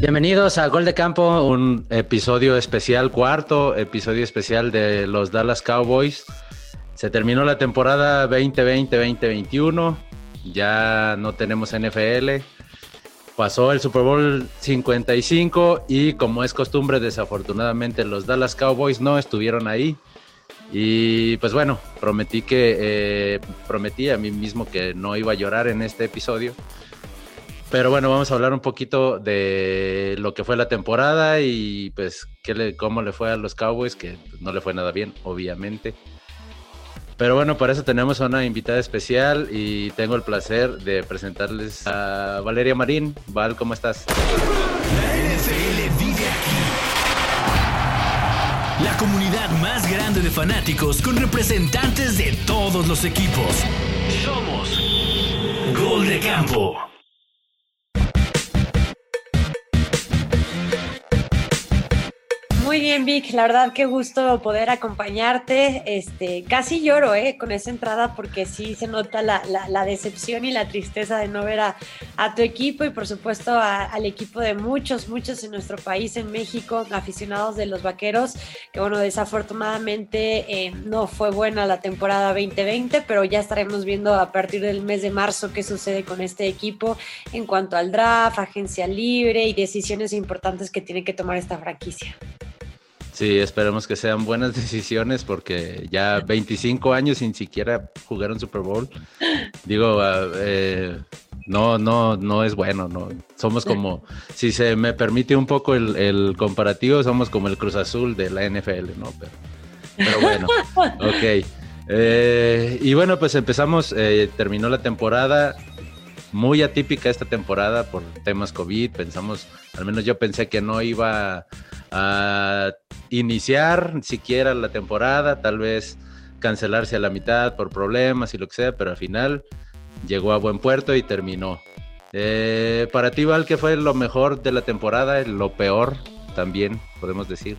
Bienvenidos a Gol de Campo, un episodio especial, cuarto episodio especial de los Dallas Cowboys. Se terminó la temporada 2020-2021, ya no tenemos NFL. Pasó el Super Bowl 55 y como es costumbre, desafortunadamente los Dallas Cowboys no estuvieron ahí. Y pues bueno, prometí que eh, prometí a mí mismo que no iba a llorar en este episodio. Pero bueno, vamos a hablar un poquito de lo que fue la temporada y pues qué le, cómo le fue a los Cowboys, que no le fue nada bien, obviamente. Pero bueno, para eso tenemos a una invitada especial y tengo el placer de presentarles a Valeria Marín. Val, ¿cómo estás? La NFL vive aquí. La comunidad más grande de fanáticos con representantes de todos los equipos. Somos Gol de Campo. Muy bien, Vic, la verdad qué gusto poder acompañarte. Este, casi lloro eh, con esa entrada porque sí se nota la, la, decepción y la tristeza de no ver a, a tu equipo y por supuesto al equipo de muchos, muchos en nuestro país, en México, aficionados de los Vaqueros, que bueno, desafortunadamente eh, no fue buena la temporada 2020, pero ya estaremos viendo a partir del mes de marzo qué sucede con este equipo en cuanto al draft, agencia libre y decisiones importantes que tiene que tomar esta franquicia. Sí, esperemos que sean buenas decisiones porque ya 25 años sin siquiera jugar un Super Bowl. Digo, ah, eh, no, no, no es bueno, no. Somos como, si se me permite un poco el, comparativo, somos como el Cruz Azul de la NFL, ¿no? Pero, bueno, ok. Eh, y bueno, pues empezamos, eh, terminó la temporada, muy atípica esta temporada por temas COVID, pensamos, al menos yo pensé que no iba a iniciar siquiera la temporada, tal vez cancelarse a la mitad por problemas y lo que sea, pero al final llegó a buen puerto y terminó. Eh, para ti, Val, ¿qué fue lo mejor de la temporada? Lo peor también, podemos decir.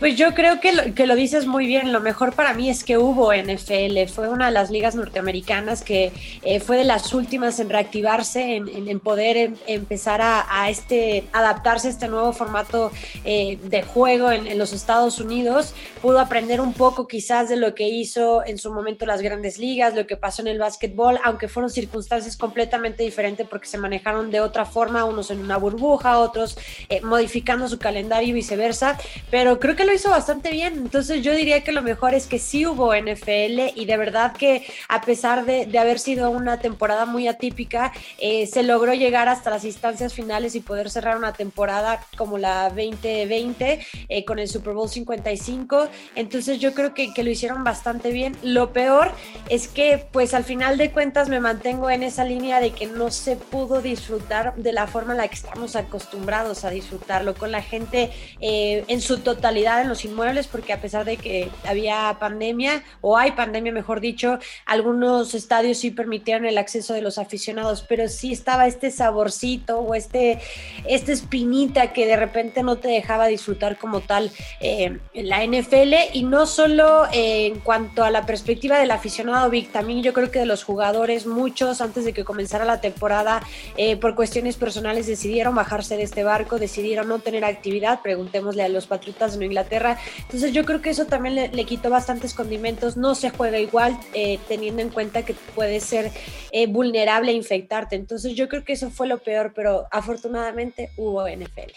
Pues yo creo que lo, que lo dices muy bien. Lo mejor para mí es que hubo NFL. Fue una de las ligas norteamericanas que eh, fue de las últimas en reactivarse, en, poder em, empezar a, este, adaptarse a este nuevo formato eh, de juego en, los Estados Unidos. Pudo aprender un poco quizás de lo que hizo en su momento las grandes ligas, lo que pasó en el básquetbol, aunque fueron circunstancias completamente diferentes porque se manejaron de otra forma, unos en una burbuja, otros eh, modificando su calendario y viceversa. Pero creo que hizo bastante bien. Entonces yo diría que lo mejor es que sí hubo NFL y de verdad que a pesar de, haber sido una temporada muy atípica, eh, se logró llegar hasta las instancias finales y poder cerrar una temporada como la 2020 eh, con el Super Bowl 55. Entonces yo creo que, que lo hicieron bastante bien. Lo peor es que pues al final de cuentas me mantengo en esa línea de que no se pudo disfrutar de la forma en la que estamos acostumbrados a disfrutarlo con la gente eh, en su totalidad en los inmuebles porque a pesar de que había pandemia o hay pandemia mejor dicho, algunos estadios sí permitieron el acceso de los aficionados, pero sí estaba este saborcito o este, esta espinita que de repente no te dejaba disfrutar como tal eh, la NFL y no solo eh, en cuanto a la perspectiva del aficionado Vic, también yo creo que de los jugadores, muchos antes de que comenzara la temporada eh, por cuestiones personales decidieron bajarse de este barco, decidieron no tener actividad, preguntémosle a los Patriotas de Inglaterra entonces yo creo que eso también le, quitó bastantes condimentos. No se juega igual eh, teniendo en cuenta que puede ser eh, vulnerable a infectarte. Entonces yo creo que eso fue lo peor, pero afortunadamente hubo NFL.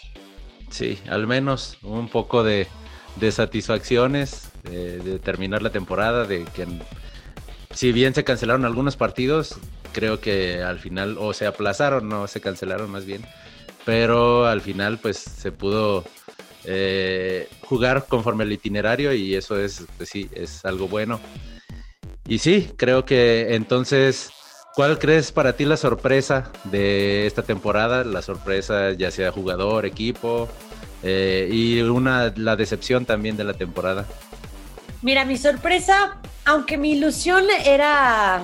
Sí, al menos un poco de, satisfacciones de terminar la temporada, de que si bien se cancelaron algunos partidos, creo que al final o se aplazaron, no se cancelaron más bien, pero al final pues se pudo eh, jugar conforme al itinerario y eso es, pues sí, es algo bueno. Y sí, creo que entonces, ¿cuál crees para ti la sorpresa de esta temporada? La sorpresa ya sea jugador, equipo eh, y una, la decepción también de la temporada. Mira, mi sorpresa, aunque mi ilusión era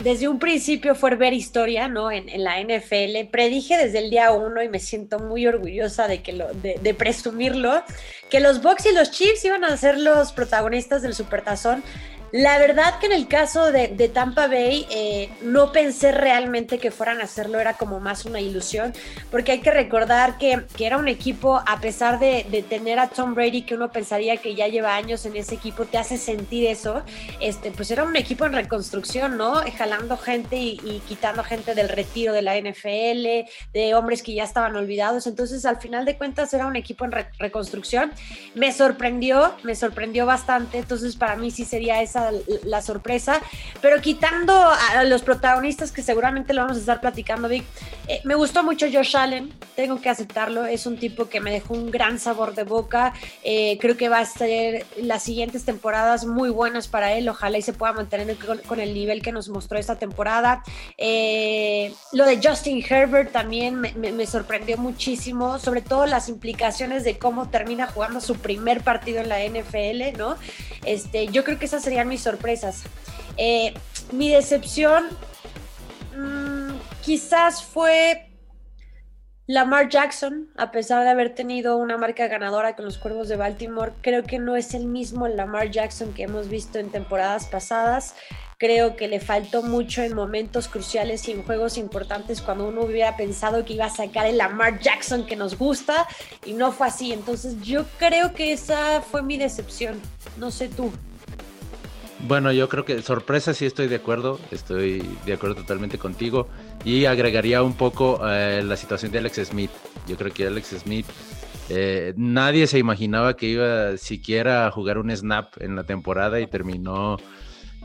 desde un principio fue ver historia, ¿no? En, la NFL. Predije desde el día uno y me siento muy orgullosa de, que lo, de, presumirlo, que los Bucks y los Chiefs iban a ser los protagonistas del Supertazón La verdad que en el caso de, Tampa Bay eh, no pensé realmente que fueran a hacerlo, era como más una ilusión, porque hay que recordar que, era un equipo, a pesar de, tener a Tom Brady, que uno pensaría que ya lleva años en ese equipo, te hace sentir eso, este, pues era un equipo en reconstrucción, ¿no? Jalando gente y, quitando gente del retiro de la NFL, de hombres que ya estaban olvidados, entonces al final de cuentas era un equipo en reconstrucción. Me sorprendió, me sorprendió bastante, entonces para mí sí sería esa la sorpresa, pero quitando a los protagonistas que seguramente lo vamos a estar platicando, Vic, eh, me gustó mucho Josh Allen, tengo que aceptarlo, es un tipo que me dejó un gran sabor de boca, eh, creo que va a ser las siguientes temporadas muy buenas para él, ojalá y se pueda mantener con, el nivel que nos mostró esta temporada. Eh, lo de Justin Herbert también me, sorprendió muchísimo, sobre todo las implicaciones de cómo termina jugando su primer partido en la NFL, ¿no? Este, yo creo que esas serían mis sorpresas. mi decepción Mm, quizás fue Lamar Jackson, a pesar de haber tenido una marca ganadora con los Cuervos de Baltimore, creo que no es el mismo Lamar Jackson que hemos visto en temporadas pasadas. Creo que le faltó mucho en momentos cruciales y en juegos importantes cuando uno hubiera pensado que iba a sacar el Lamar Jackson que nos gusta y no fue así. Entonces yo creo que esa fue mi decepción. No sé tú. Bueno, yo creo que sorpresa sí estoy de acuerdo, estoy de acuerdo totalmente contigo. Y agregaría un poco eh, la situación de Alex Smith. Yo creo que Alex Smith, eh, nadie se imaginaba que iba siquiera a jugar un snap en la temporada y terminó,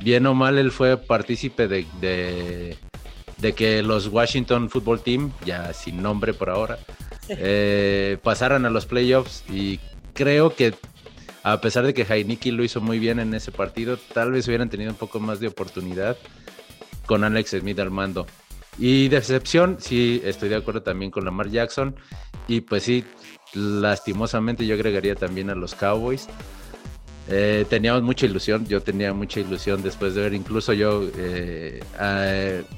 bien o mal, él fue partícipe de, de, que los Washington Football Team, ya sin nombre por ahora, eh, pasaran a los playoffs. Y creo que a pesar de que Heineken lo hizo muy bien en ese partido, tal vez hubieran tenido un poco más de oportunidad con Alex Smith al mando. Y decepción, sí, estoy de acuerdo también con Lamar Jackson. Y pues sí, lastimosamente yo agregaría también a los Cowboys. Eh, teníamos mucha ilusión, yo tenía mucha ilusión después de ver, incluso yo eh,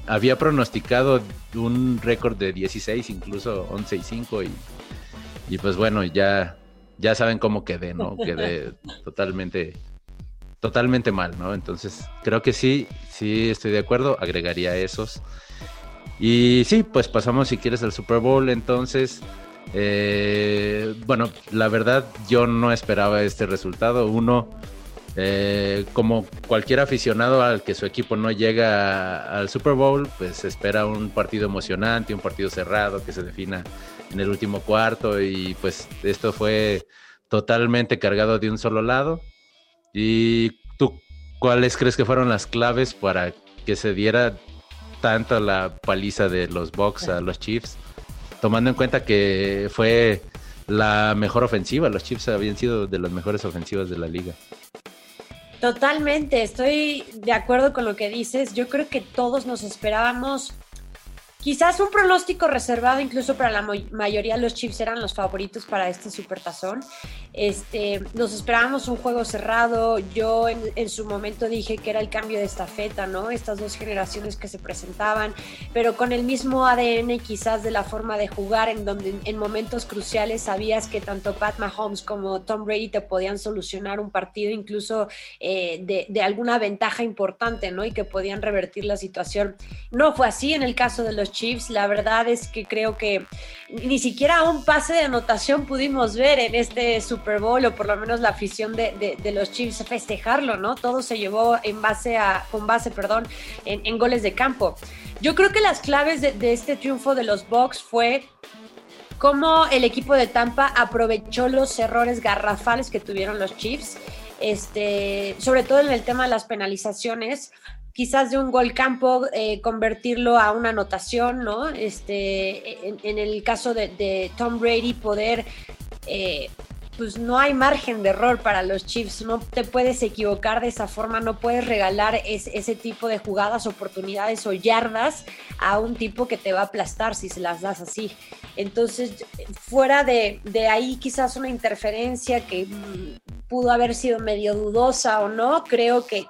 había pronosticado un récord de 16, incluso 11 y 5 y, y pues bueno, ya ya saben cómo quedé, ¿no? Quedé totalmente, totalmente mal, ¿no? Entonces, creo que sí, sí estoy de acuerdo, agregaría esos. Y sí, pues pasamos si quieres al Super Bowl, entonces, eh, bueno, la verdad yo no esperaba este resultado. Uno, eh, como cualquier aficionado al que su equipo no llega al Super Bowl, pues espera un partido emocionante, un partido cerrado que se defina en el último cuarto y pues esto fue totalmente cargado de un solo lado. ¿Y tú cuáles crees que fueron las claves para que se diera tanto la paliza de los Bucks a los Chiefs? Tomando en cuenta que fue la mejor ofensiva, los Chiefs habían sido de las mejores ofensivas de la liga. Totalmente, estoy de acuerdo con lo que dices. Yo creo que todos nos esperábamos Quizás un pronóstico reservado incluso para la mayoría de los Chiefs eran los favoritos para este supertazón. Este, nos esperábamos un juego cerrado. Yo en, su momento dije que era el cambio de estafeta, ¿no? Estas dos generaciones que se presentaban, pero con el mismo ADN quizás de la forma de jugar, en donde en momentos cruciales sabías que tanto Pat Mahomes como Tom Brady te podían solucionar un partido, incluso eh, de, de alguna ventaja importante, ¿no? Y que podían revertir la situación. No fue así en el caso de los Chiefs. La verdad es que creo que ni siquiera un pase de anotación pudimos ver en este Super Bowl, o por lo menos la afición de, los Chiefs festejarlo, ¿no? Todo se llevó en base a, con base, perdón, en, goles de campo. Yo creo que las claves de, este triunfo de los Bucks fue cómo el equipo de Tampa aprovechó los errores garrafales que tuvieron los Chiefs. Este, sobre todo en el tema de las penalizaciones, quizás de un gol campo eh, convertirlo a una anotación, ¿no? Este, en, el caso de, Tom Brady poder, eh, pues no hay margen de error para los Chiefs, no te puedes equivocar de esa forma, no puedes regalar ese tipo de jugadas, oportunidades o yardas a un tipo que te va a aplastar si se las das así. Entonces, fuera de, de ahí quizás una interferencia que pudo haber sido medio dudosa o no. Creo que,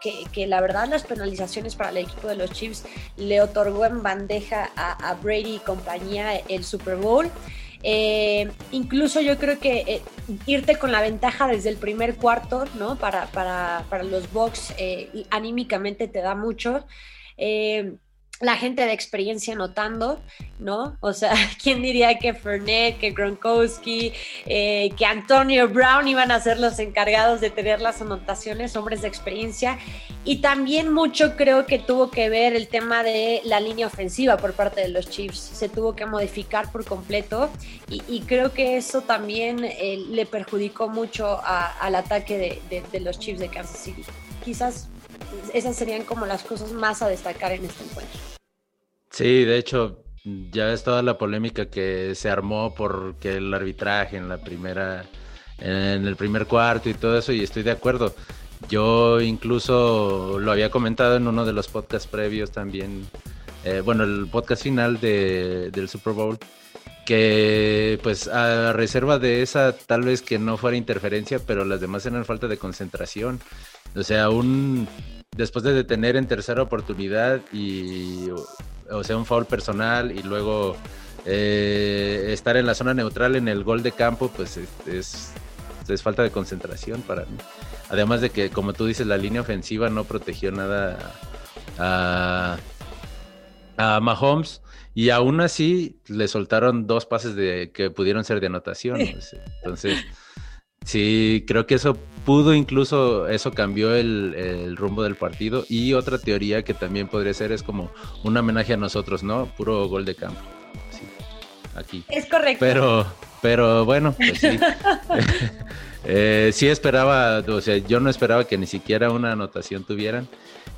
la verdad las penalizaciones para el equipo de los Chiefs le otorgó en bandeja a, Brady y compañía el Super Bowl. Eh, incluso yo creo que eh, irte con la ventaja desde el primer cuarto, ¿no? Para, para, para los Bucks eh, anímicamente te da mucho la gente de experiencia notando, ¿no? O sea, ¿quién diría que Fernet, que Gronkowski, eh, que Antonio Brown iban a ser los encargados de tener las anotaciones, hombres de experiencia? Y también mucho creo que tuvo que ver el tema de la línea ofensiva por parte de los Chiefs. Se tuvo que modificar por completo y, creo que eso también eh, le perjudicó mucho al ataque de, de los Chiefs de Kansas City. Quizás esas serían como las cosas más a destacar en este encuentro. Sí, de hecho, ya es toda la polémica que se armó porque el arbitraje en la primera, en el primer cuarto y todo eso, y estoy de acuerdo. Yo incluso lo había comentado en uno de los podcasts previos también, eh, bueno, el podcast final de, del Super Bowl, que pues a reserva de esa tal vez que no fuera interferencia, pero las demás eran falta de concentración. O sea, un después de detener en tercera oportunidad y o sea, un foul personal y luego eh, estar en la zona neutral en el gol de campo, pues es, es, falta de concentración para mí. Además de que, como tú dices, la línea ofensiva no protegió nada a, a Mahomes y aún así le soltaron dos pases de que pudieron ser de anotación. Entonces, sí, creo que eso pudo incluso, eso cambió el, rumbo del partido. Y otra teoría que también podría ser es como un homenaje a nosotros, ¿no? Puro gol de campo. Sí, aquí. Es correcto. Pero, pero bueno, pues sí. Eh, sí esperaba, o sea, yo no esperaba que ni siquiera una anotación tuvieran.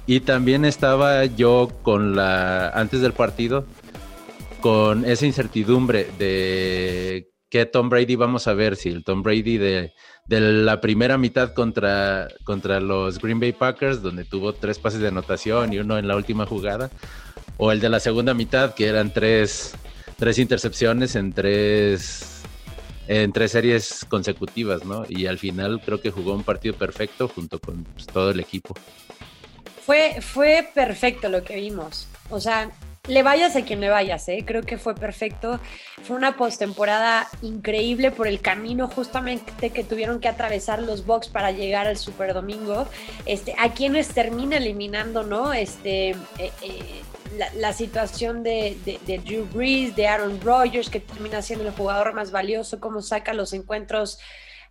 Y también estaba yo con la, antes del partido, con esa incertidumbre de qué Tom Brady vamos a ver, si el Tom Brady de de la primera mitad contra, contra los Green Bay Packers, donde tuvo tres pases de anotación y uno en la última jugada, o el de la segunda mitad, que eran tres, tres intercepciones en tres, en tres series consecutivas, ¿no? Y al final creo que jugó un partido perfecto junto con pues, todo el equipo. Fue, fue perfecto lo que vimos. O sea, le vayas a quien le vayas, ¿eh? creo que fue perfecto. Fue una postemporada increíble por el camino justamente que tuvieron que atravesar los Bucks para llegar al Super Domingo. Este, a quienes termina eliminando, ¿no? Este, eh, eh, la, situación de, de, Drew Brees, de Aaron Rodgers, que termina siendo el jugador más valioso, cómo saca los encuentros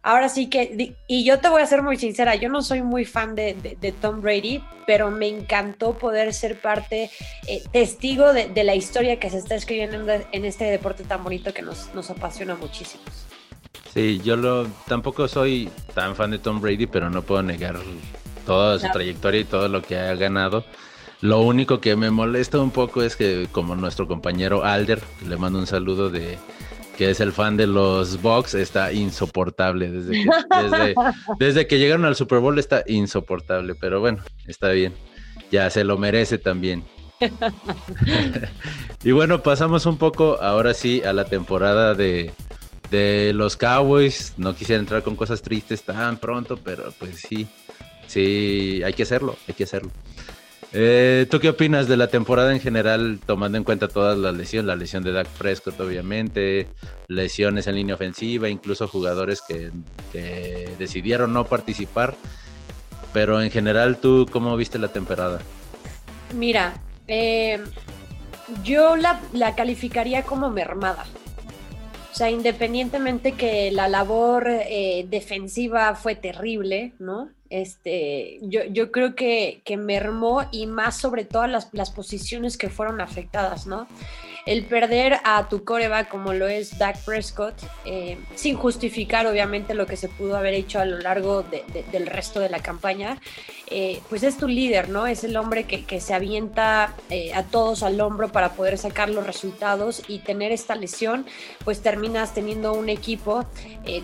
ahora sí que, y yo te voy a ser muy sincera, yo no soy muy fan de, Tom Brady, pero me encantó poder ser parte, eh, testigo de, la historia que se está escribiendo en este deporte tan bonito que nos, apasiona muchísimo. Sí, yo lo, tampoco soy tan fan de Tom Brady, pero no puedo negar toda su trayectoria y todo lo que ha ganado. Lo único que me molesta un poco es que como nuestro compañero Alder, le mando un saludo de, que es el fan de los Bucks, está insoportable. Desde que, desde, que llegaron al Super Bowl está insoportable, pero bueno, está bien. Ya se lo merece también. y bueno, pasamos un poco ahora sí a la temporada de, de los Cowboys. No quisiera entrar con cosas tristes tan pronto, pero pues sí, sí, hay que hacerlo, hay que hacerlo. Eh, ¿Tú qué opinas de la temporada en general, tomando en cuenta todas las lesiones? La lesión de Dak Prescott, obviamente, lesiones en línea ofensiva, incluso jugadores que, decidieron no participar. Pero en general, ¿tú cómo viste la temporada? Mira, eh, yo la, calificaría como mermada. O sea, independientemente que la labor eh, defensiva fue terrible, ¿no? Este, yo, yo creo que, que mermó y más sobre todas las, las posiciones que fueron afectadas, ¿no? El perder a tu coreback como lo es Dak Prescott, eh, sin justificar obviamente lo que se pudo haber hecho a lo largo del resto de la campaña, eh, pues es tu líder, ¿no? Es el hombre que, se avienta eh, a todos al hombro para poder sacar los resultados y tener esta lesión, pues terminas teniendo un equipo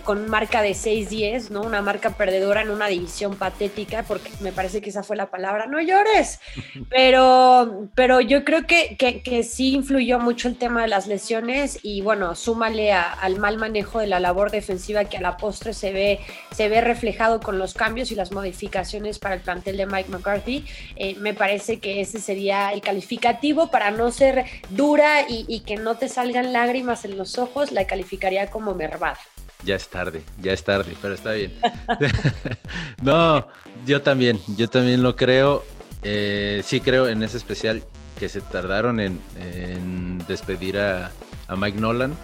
con marca de 6-10, ¿no? Una marca perdedora en una división patética, porque me parece que esa fue la palabra, no llores, pero, pero yo creo que, que, que sí influyó mucho mucho el tema de las lesiones y bueno, súmale al mal manejo de la labor defensiva que a la postre se ve, se ve reflejado con los cambios y las modificaciones para el plantel de Mike McCarthy. Eh, me parece que ese sería el calificativo para no ser dura y, y que no te salgan lágrimas en los ojos, la calificaría como mermada. Ya es tarde, ya es tarde, pero está bien. no, yo también, yo también lo creo. Eh, sí creo en ese especial que se tardaron en, despedir a, Mike Nolan.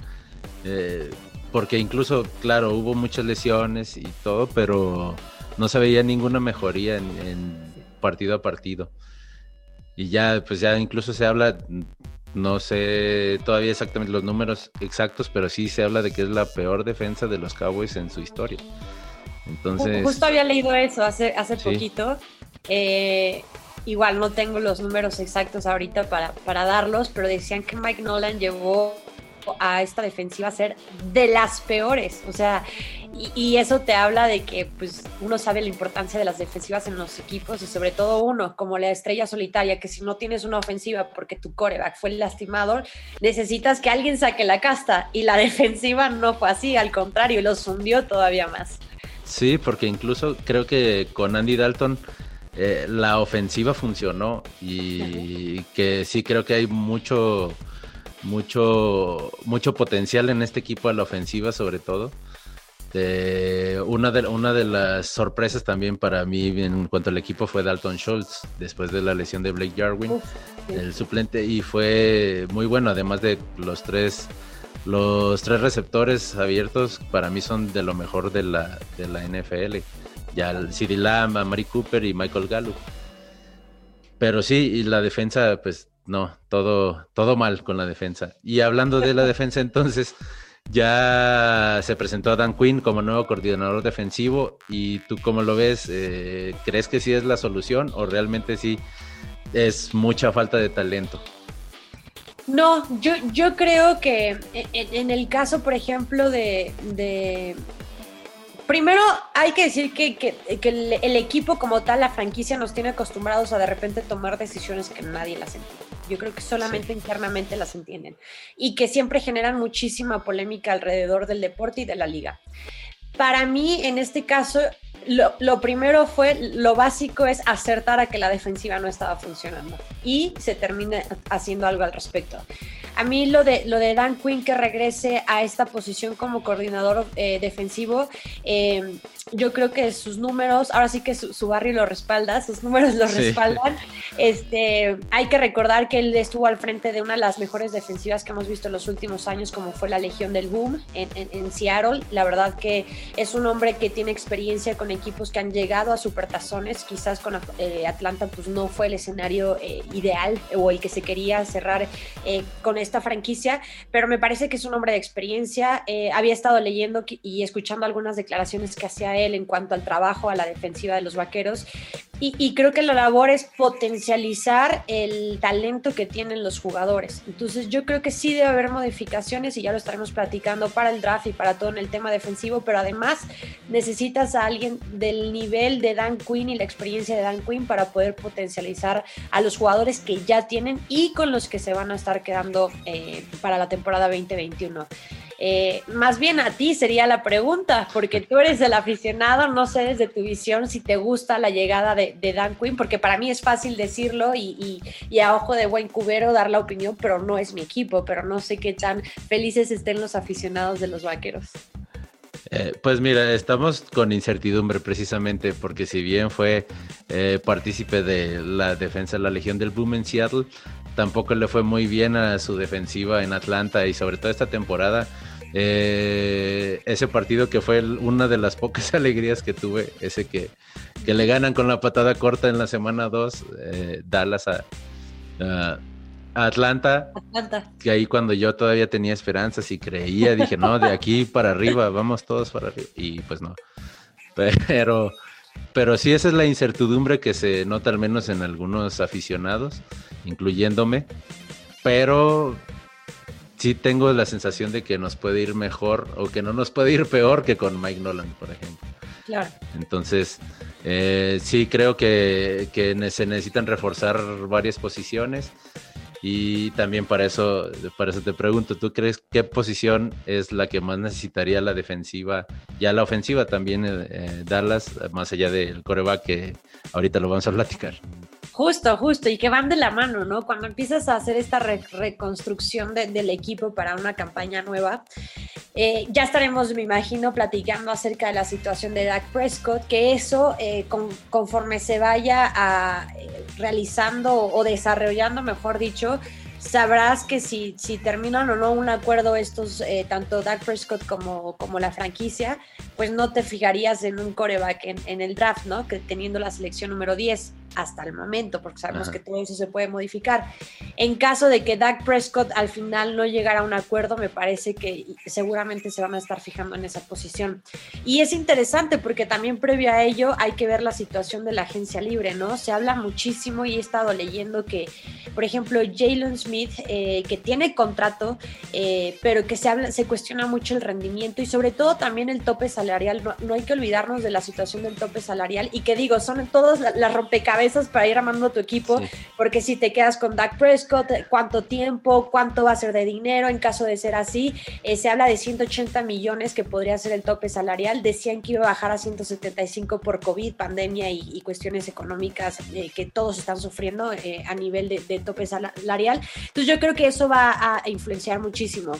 Eh, porque incluso, claro, hubo muchas lesiones y todo, pero no se veía ninguna mejoría en, partido a partido. Y ya, pues ya incluso se habla, no sé todavía exactamente los números exactos, pero sí se habla de que es la peor defensa de los Cowboys en su historia. Entonces. Justo había leído eso hace, hace poquito. Eh, igual no tengo los números exactos ahorita para, para darlos, pero decían que Mike Nolan llevó a esta defensiva a ser de las peores. O sea, y, eso te habla de que pues, uno sabe la importancia de las defensivas en los equipos y sobre todo uno, como la estrella solitaria, que si no tienes una ofensiva porque tu coreback fue el lastimador, necesitas que alguien saque la casta. Y la defensiva no fue así, al contrario, los hundió todavía más. Sí, porque incluso creo que con Andy Dalton eh, la ofensiva funcionó y que sí creo que hay mucho, mucho, mucho potencial en este equipo a la ofensiva sobre todo. una, de, una de las sorpresas también para mí en cuanto al equipo fue Dalton Schultz, después de la lesión de Blake Jarwin, el suplente, y fue muy bueno, además de los tres, los tres receptores abiertos, para mí son de lo mejor de la, de la NFL ya CD Lamb, Mari Cooper y Michael Gallup. Pero sí, y la defensa, pues no, todo, todo mal con la defensa. Y hablando de la defensa, entonces, ya se presentó a Dan Quinn como nuevo coordinador defensivo. ¿Y tú cómo lo ves? Eh, ¿Crees que sí es la solución o realmente sí es mucha falta de talento? No, yo, yo creo que en, el caso, por ejemplo, de, Primero, hay que decir que, el, equipo como tal, la franquicia, nos tiene acostumbrados a de repente tomar decisiones que nadie las entiende. Yo creo que solamente internamente las entienden y que siempre generan muchísima polémica alrededor del deporte y de la liga. Para mí, en este caso, lo, primero fue, lo básico es acertar a que la defensiva no estaba funcionando y se termina haciendo algo al respecto. A mí lo de, lo de Dan Quinn que regrese a esta posición como coordinador eh, defensivo, eh, yo creo que sus números, ahora sí que su, barrio lo respalda, sus números lo respaldan. Este, hay que recordar que él estuvo al frente de una de las mejores defensivas que hemos visto en los últimos años, como fue la Legión del Boom en, en Seattle. La verdad que es un hombre que tiene experiencia con equipos que han llegado a supertazones, quizás con eh, Atlanta pues no fue el escenario eh, ideal o el que se quería cerrar con esta franquicia, pero me parece que es un hombre de experiencia. había estado leyendo y escuchando algunas declaraciones que hacía él en cuanto al trabajo, a la defensiva de los vaqueros y, creo que la labor es potencializar el talento que tienen los jugadores. Entonces yo creo que sí debe haber modificaciones y ya lo estaremos platicando para el draft y para todo en el tema defensivo, pero además necesitas a alguien del nivel de Dan Quinn y la experiencia de Dan Quinn para poder potencializar a los jugadores que ya tienen y con los que se van a estar quedando eh, para la temporada 2021. Eh, más bien a ti sería la pregunta, porque tú eres el aficionado, no sé desde tu visión si te gusta la llegada de, Dan Quinn, porque para mí es fácil decirlo y, a ojo de buen cubero dar la opinión, pero no es mi equipo, pero no sé qué tan felices estén los aficionados de los vaqueros. Eh, pues mira, estamos con incertidumbre precisamente porque si bien fue eh, partícipe de la defensa de la Legión del Boom en Seattle, tampoco le fue muy bien a su defensiva en Atlanta y sobre todo esta temporada. Eh, ese partido que fue una de las pocas alegrías que tuve, ese que, que le ganan con la patada corta en la semana 2, Dallas a, Atlanta, que ahí cuando yo todavía tenía esperanzas y creía, dije, no, de aquí para arriba, vamos todos para arriba. Y pues no. Pero, pero sí, esa es la incertidumbre que se nota al menos en algunos aficionados, incluyéndome. Pero sí tengo la sensación de que nos puede ir mejor o que no nos puede ir peor que con Mike Nolan, por ejemplo. Claro. Entonces, eh, sí creo que, que se necesitan reforzar varias posiciones Y también para eso, para eso te pregunto, ¿tú crees qué posición es la que más necesitaría la defensiva, ya la ofensiva también eh, eh, Dallas, más allá del coreback que ahorita lo vamos a platicar? Justo, justo, y que van de la mano, ¿no? Cuando empiezas a hacer esta reconstrucción del equipo para una campaña nueva, eh, ya estaremos, me imagino, platicando acerca de la situación de Dak Prescott, que eso, eh, conforme se vaya a, eh, realizando o desarrollando, mejor dicho, sabrás que si, si terminan o no un acuerdo estos, tanto Dak Prescott como, como la franquicia, pues no te fijarías en un coreback en, en el draft, ¿no? Que teniendo la selección número 10 hasta el momento, porque sabemos que todo eso se puede modificar. En caso de que Dak Prescott al final no llegara a un acuerdo, me parece que seguramente se van a estar fijando en esa posición. Y es interesante porque también previo a ello hay que ver la situación de la agencia libre, ¿no? Se habla muchísimo y he estado leyendo que, por ejemplo, Jalen Smith, eh, que tiene contrato, eh, pero que se, habla, se cuestiona mucho el rendimiento y sobre todo también el tope salarial. No, hay que olvidarnos de la situación del tope salarial y que digo, son todas las rompecabezas para ir armando tu equipo, porque si te quedas con Dak Prescott, cuánto tiempo, cuánto va a ser de dinero en caso de ser así. Eh, se habla de 180 millones que podría ser el tope salarial. Decían que iba a bajar a 175 por COVID, pandemia y, cuestiones económicas eh, que todos están sufriendo eh, a nivel de, tope salarial. Entonces yo creo que eso va a influenciar muchísimo.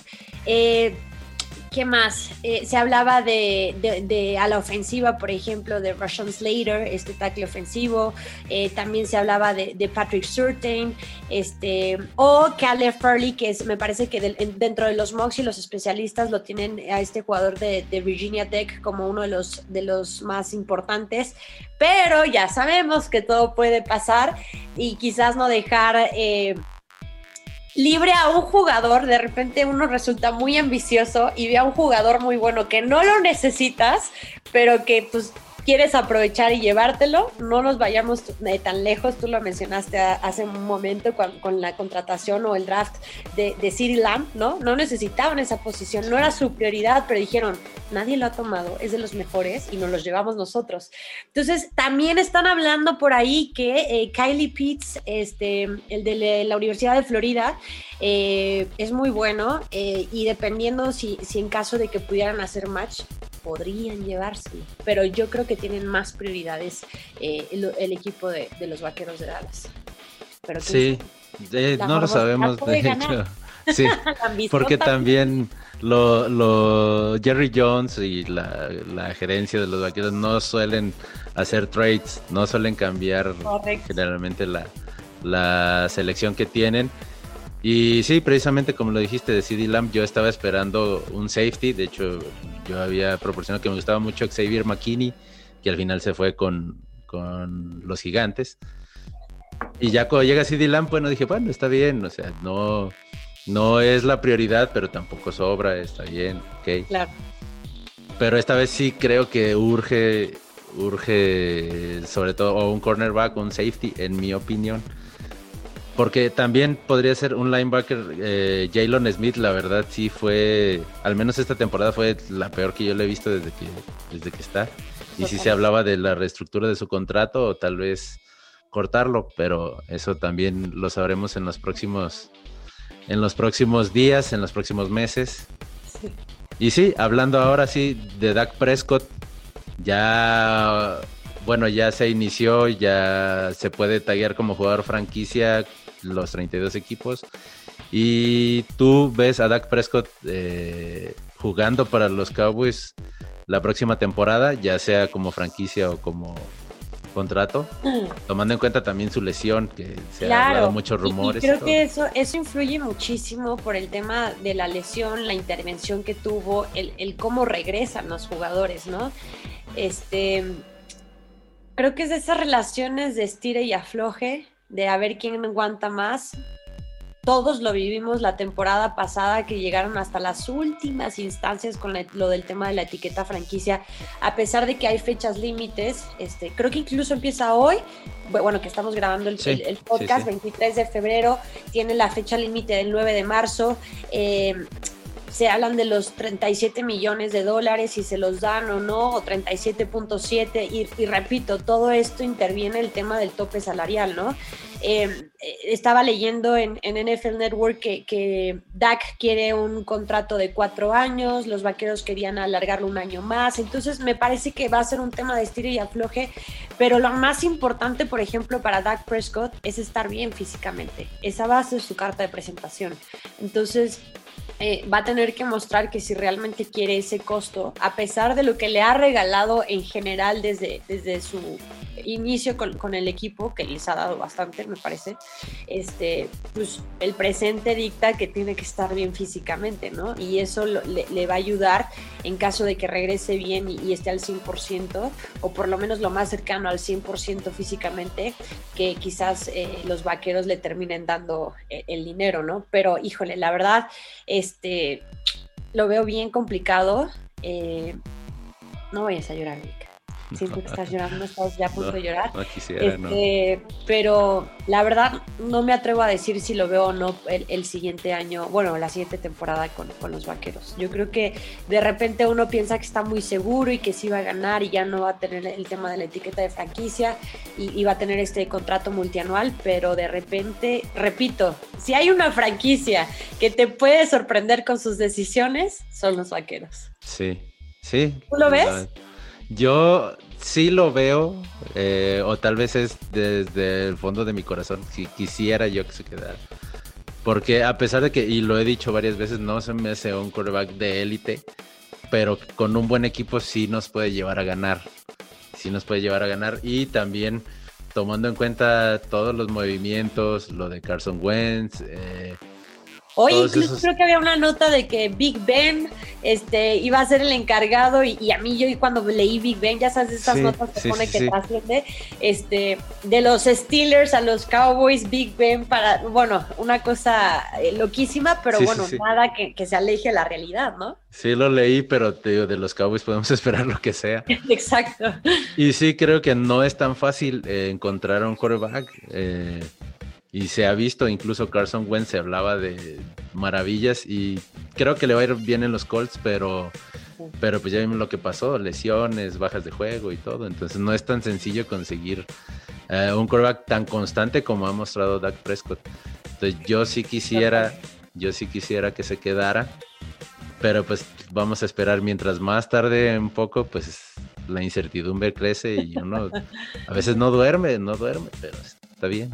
¿Qué más? Eh, se hablaba de, a la ofensiva, por ejemplo, de Russian Slater, este tackle ofensivo. Eh, también se hablaba de, Patrick Surtain, este, o Caleb Furley, que es, me parece que dentro de los mocks y los especialistas lo tienen a este jugador de, Virginia Tech como uno de los, de los más importantes. Pero ya sabemos que todo puede pasar y quizás no dejar... Eh, libre a un jugador, de repente uno resulta muy ambicioso y ve a un jugador muy bueno que no lo necesitas, pero que pues quieres aprovechar y llevártelo, no nos vayamos tan lejos, tú lo mencionaste hace un momento con, la contratación o el draft de, de City Lamb, ¿no? No necesitaban esa posición, no era su prioridad, pero dijeron, nadie lo ha tomado, es de los mejores y nos los llevamos nosotros. Entonces, también están hablando por ahí que eh, Kylie Pitts, este, el de la Universidad de Florida, eh, es muy bueno eh, y dependiendo si, si en caso de que pudieran hacer match, podrían llevárselo, pero yo creo que tienen más prioridades eh, el, equipo de, los vaqueros de Dallas. Pero sí, no lo sabemos, de hecho. Sí, porque también lo, Jerry Jones y la, gerencia de los vaqueros no suelen hacer trades, no suelen cambiar generalmente la, la selección que tienen. Y sí, precisamente como lo dijiste de CD Lamb, yo estaba esperando un safety. De hecho, yo había proporcionado que me gustaba mucho Xavier McKinney, que al final se fue con, los gigantes. Y ya cuando llega CD Lamb, bueno, dije, bueno, está bien. O sea, no, no es la prioridad, pero tampoco sobra, está bien, ok. Claro. Pero esta vez sí creo que urge, urge sobre todo o un cornerback, un safety, en mi opinión porque también podría ser un linebacker, eh, Jalen Smith, la verdad sí fue, al menos esta temporada fue la peor que yo le he visto desde que, desde que está. Y sí se hablaba de la reestructura de su contrato o tal vez cortarlo, pero eso también lo sabremos en los próximos, en los próximos días, en los próximos meses. Y sí, hablando ahora sí de Dak Prescott, ya bueno, ya se inició, ya se puede taggear como jugador franquicia los 32 equipos. Y tú ves a Dak Prescott eh, jugando para los Cowboys la próxima temporada, ya sea como franquicia o como contrato, tomando en cuenta también su lesión, que se ha hablado muchos rumores. creo que eso, eso influye muchísimo por el tema de la lesión, la intervención que tuvo, el, el cómo regresan los jugadores, ¿no? Este, creo que es de esas relaciones de estire y afloje de a ver quién aguanta más. Todos lo vivimos la temporada pasada que llegaron hasta las últimas instancias con lo del tema de la etiqueta franquicia, a pesar de que hay fechas límites. Este, creo que incluso empieza hoy, bueno, que estamos grabando el, podcast, 23 de febrero, tiene la fecha límite del 9 de marzo. Eh, se hablan de los 37 millones de dólares, si se los dan o no, o 37.7, y, repito, todo esto interviene el tema del tope salarial, ¿no? eh, estaba leyendo en, NFL Network que, que, Dak quiere un contrato de cuatro años, los vaqueros querían alargarlo un año más, entonces me parece que va a ser un tema de estilo y afloje, pero lo más importante, por ejemplo, para Dak Prescott es estar bien físicamente, esa va a ser su carta de presentación. Entonces, eh, va a tener que mostrar que si realmente quiere ese costo, a pesar de lo que le ha regalado en general desde, desde su inicio con, el equipo, que les ha dado bastante, me parece, este, pues el presente dicta que tiene que estar bien físicamente, ¿no? Y eso le, va a ayudar en caso de que regrese bien y, esté al 100%, o por lo menos lo más cercano al 100% físicamente, que quizás eh, los vaqueros le terminen dando el, eh, el dinero, ¿no? Pero híjole, la verdad, este, lo veo bien complicado. Eh, no vayas a llorar, Mica. Siento que estás llorando, estás ya a punto de llorar. No quisiera, este, Pero la verdad, no me atrevo a decir si lo veo o no el, siguiente año, bueno, la siguiente temporada con, con, los vaqueros. Yo creo que de repente uno piensa que está muy seguro y que sí va a ganar y ya no va a tener el tema de la etiqueta de franquicia y, y va a tener este contrato multianual, pero de repente, repito, si hay una franquicia que te puede sorprender con sus decisiones, son los vaqueros. Sí, sí. ¿Tú lo ves? Yo sí lo veo, eh, o tal vez es desde el fondo de mi corazón, si quisiera yo que se quedara. Porque a pesar de que, y lo he dicho varias veces, no se me hace un quarterback de élite, pero con un buen equipo sí nos puede llevar a ganar. Sí nos puede llevar a ganar. Y también tomando en cuenta todos los movimientos, lo de Carson Wentz, eh, Hoy incluso creo que había una nota de que Big Ben este, iba a ser el encargado y, a mí yo y cuando leí Big Ben, ya sabes, estas notas que pone que trasciende, este, de los Steelers a los Cowboys, Big Ben para, bueno, una cosa eh, loquísima, pero bueno, nada que, que, se aleje la realidad, ¿no? Sí, lo leí, pero te digo, de los Cowboys podemos esperar lo que sea. Exacto. Y sí, creo que no es tan fácil eh, encontrar un quarterback. Eh, y se ha visto, incluso Carson Wentz se hablaba de maravillas y creo que le va a ir bien en los Colts, pero, pero pues ya vimos lo que pasó, lesiones, bajas de juego y todo, entonces no es tan sencillo conseguir eh, un quarterback tan constante como ha mostrado Dak Prescott. Entonces yo sí quisiera, yo sí quisiera que se quedara, pero pues vamos a esperar mientras más tarde un poco, pues la incertidumbre crece y uno a veces no duerme, no duerme, pero está bien.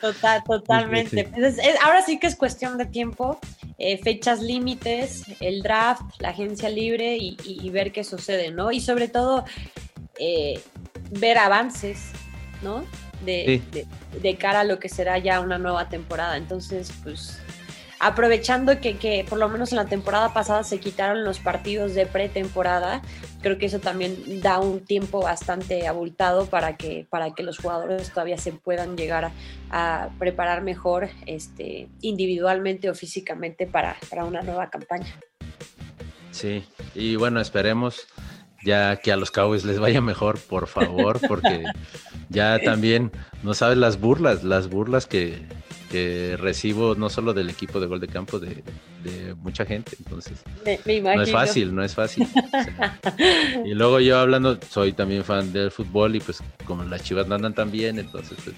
Total, totalmente. Pues ahora sí que es cuestión de tiempo, eh, fechas límites, el draft, la agencia libre y, ver qué sucede, ¿no? Y sobre todo, eh, ver avances, ¿no? de, cara a lo que será ya una nueva temporada. Entonces, pues aprovechando que, por lo menos en la temporada pasada se quitaron los partidos de pretemporada, creo que eso también da un tiempo bastante abultado para que, para que los jugadores todavía se puedan llegar a, preparar mejor este, individualmente o físicamente para, para una nueva campaña. Sí, y bueno, esperemos ya que a los Cowboys les vaya mejor, por favor, porque ya también no sabes las burlas, las burlas que, que recibo no solo del equipo de gol de campo, de, mucha gente. Entonces, no es fácil, no es fácil. y luego yo hablando, soy también fan del fútbol y pues como las chivas no andan tan bien, entonces... Pues,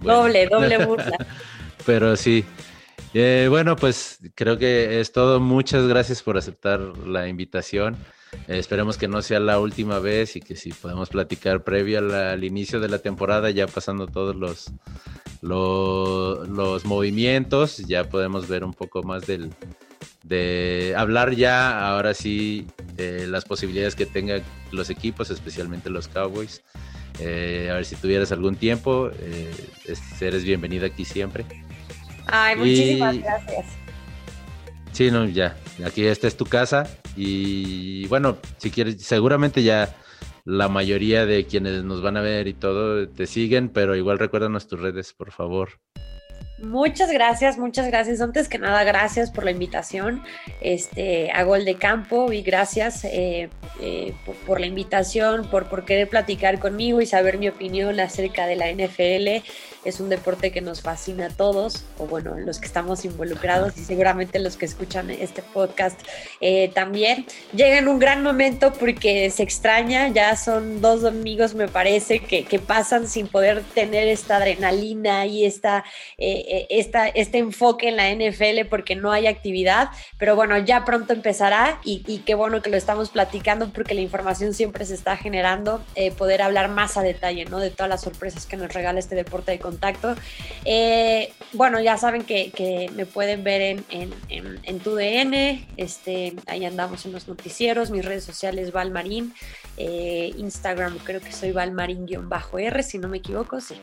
doble, doble burla. Pero sí. Eh, bueno, pues creo que es todo. Muchas gracias por aceptar la invitación. Eh, esperemos que no sea la última vez y que si podemos platicar previo al inicio de la temporada, ya pasando todos los, los, movimientos, ya podemos ver un poco más del, de hablar ya ahora sí de las posibilidades que tengan los equipos, especialmente los Cowboys. Eh, a ver si tuvieras algún tiempo, eh, eres bienvenida aquí siempre. Ay, muchísimas gracias. Sí, no, ya, aquí esta es tu casa y bueno, si quieres, seguramente ya la mayoría de quienes nos van a ver y todo te siguen, pero igual recuérdanos tus redes, por favor. Muchas gracias, muchas gracias. Antes que nada, gracias por la invitación este, a Gol de Campo y gracias eh, eh, por, la invitación, por, por querer platicar conmigo y saber mi opinión acerca de la NFL. Es un deporte que nos fascina a todos, o bueno, los que estamos involucrados y seguramente los que escuchan este podcast eh, también. Llega en un gran momento porque se extraña, ya son dos amigos me parece que, que pasan sin poder tener esta adrenalina y esta, eh, eh, esta, este enfoque en la NFL porque no hay actividad, pero bueno, ya pronto empezará y, y qué bueno que lo estamos platicando porque la información siempre se está generando, poder hablar más a detalle, ¿no? De todas las sorpresas que nos regala este deporte de contacto. Eh, bueno, ya saben que, me pueden ver en, en, en, DN, este, ahí andamos en los noticieros, mis redes sociales Valmarín, eh, Instagram creo que soy Valmarín-R, si no me equivoco, sí.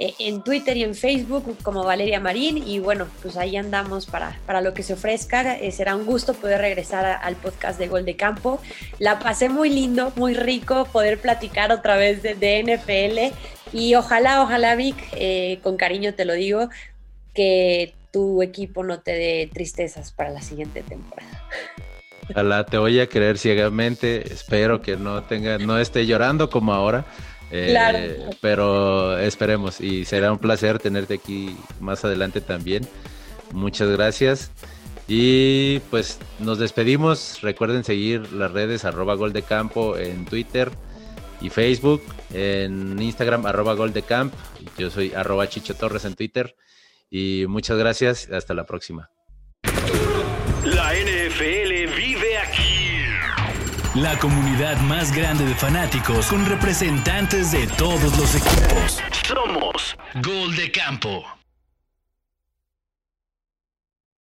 Eh, en Twitter y en Facebook como Valeria Marín y bueno, pues ahí andamos para, para lo que se ofrezca. Será un gusto poder regresar al podcast de Gol de Campo. La pasé muy lindo, muy rico poder platicar otra vez de, NFL y ojalá, ojalá Vic, eh, con cariño te lo digo, que tu equipo no te dé tristezas para la siguiente temporada. Ojalá te voy a creer ciegamente, espero que no tenga, no esté llorando como ahora, eh, pero esperemos y será un placer tenerte aquí más adelante también. Muchas gracias. Y pues nos despedimos. Recuerden seguir las redes arroba gol de campo en Twitter y Facebook, en Instagram arroba gol de camp. Yo soy arroba Chicho Torres en Twitter. Y muchas gracias. Hasta la próxima. La NFL vive aquí. La comunidad más grande de fanáticos con representantes de todos los equipos. Somos Gol de Campo.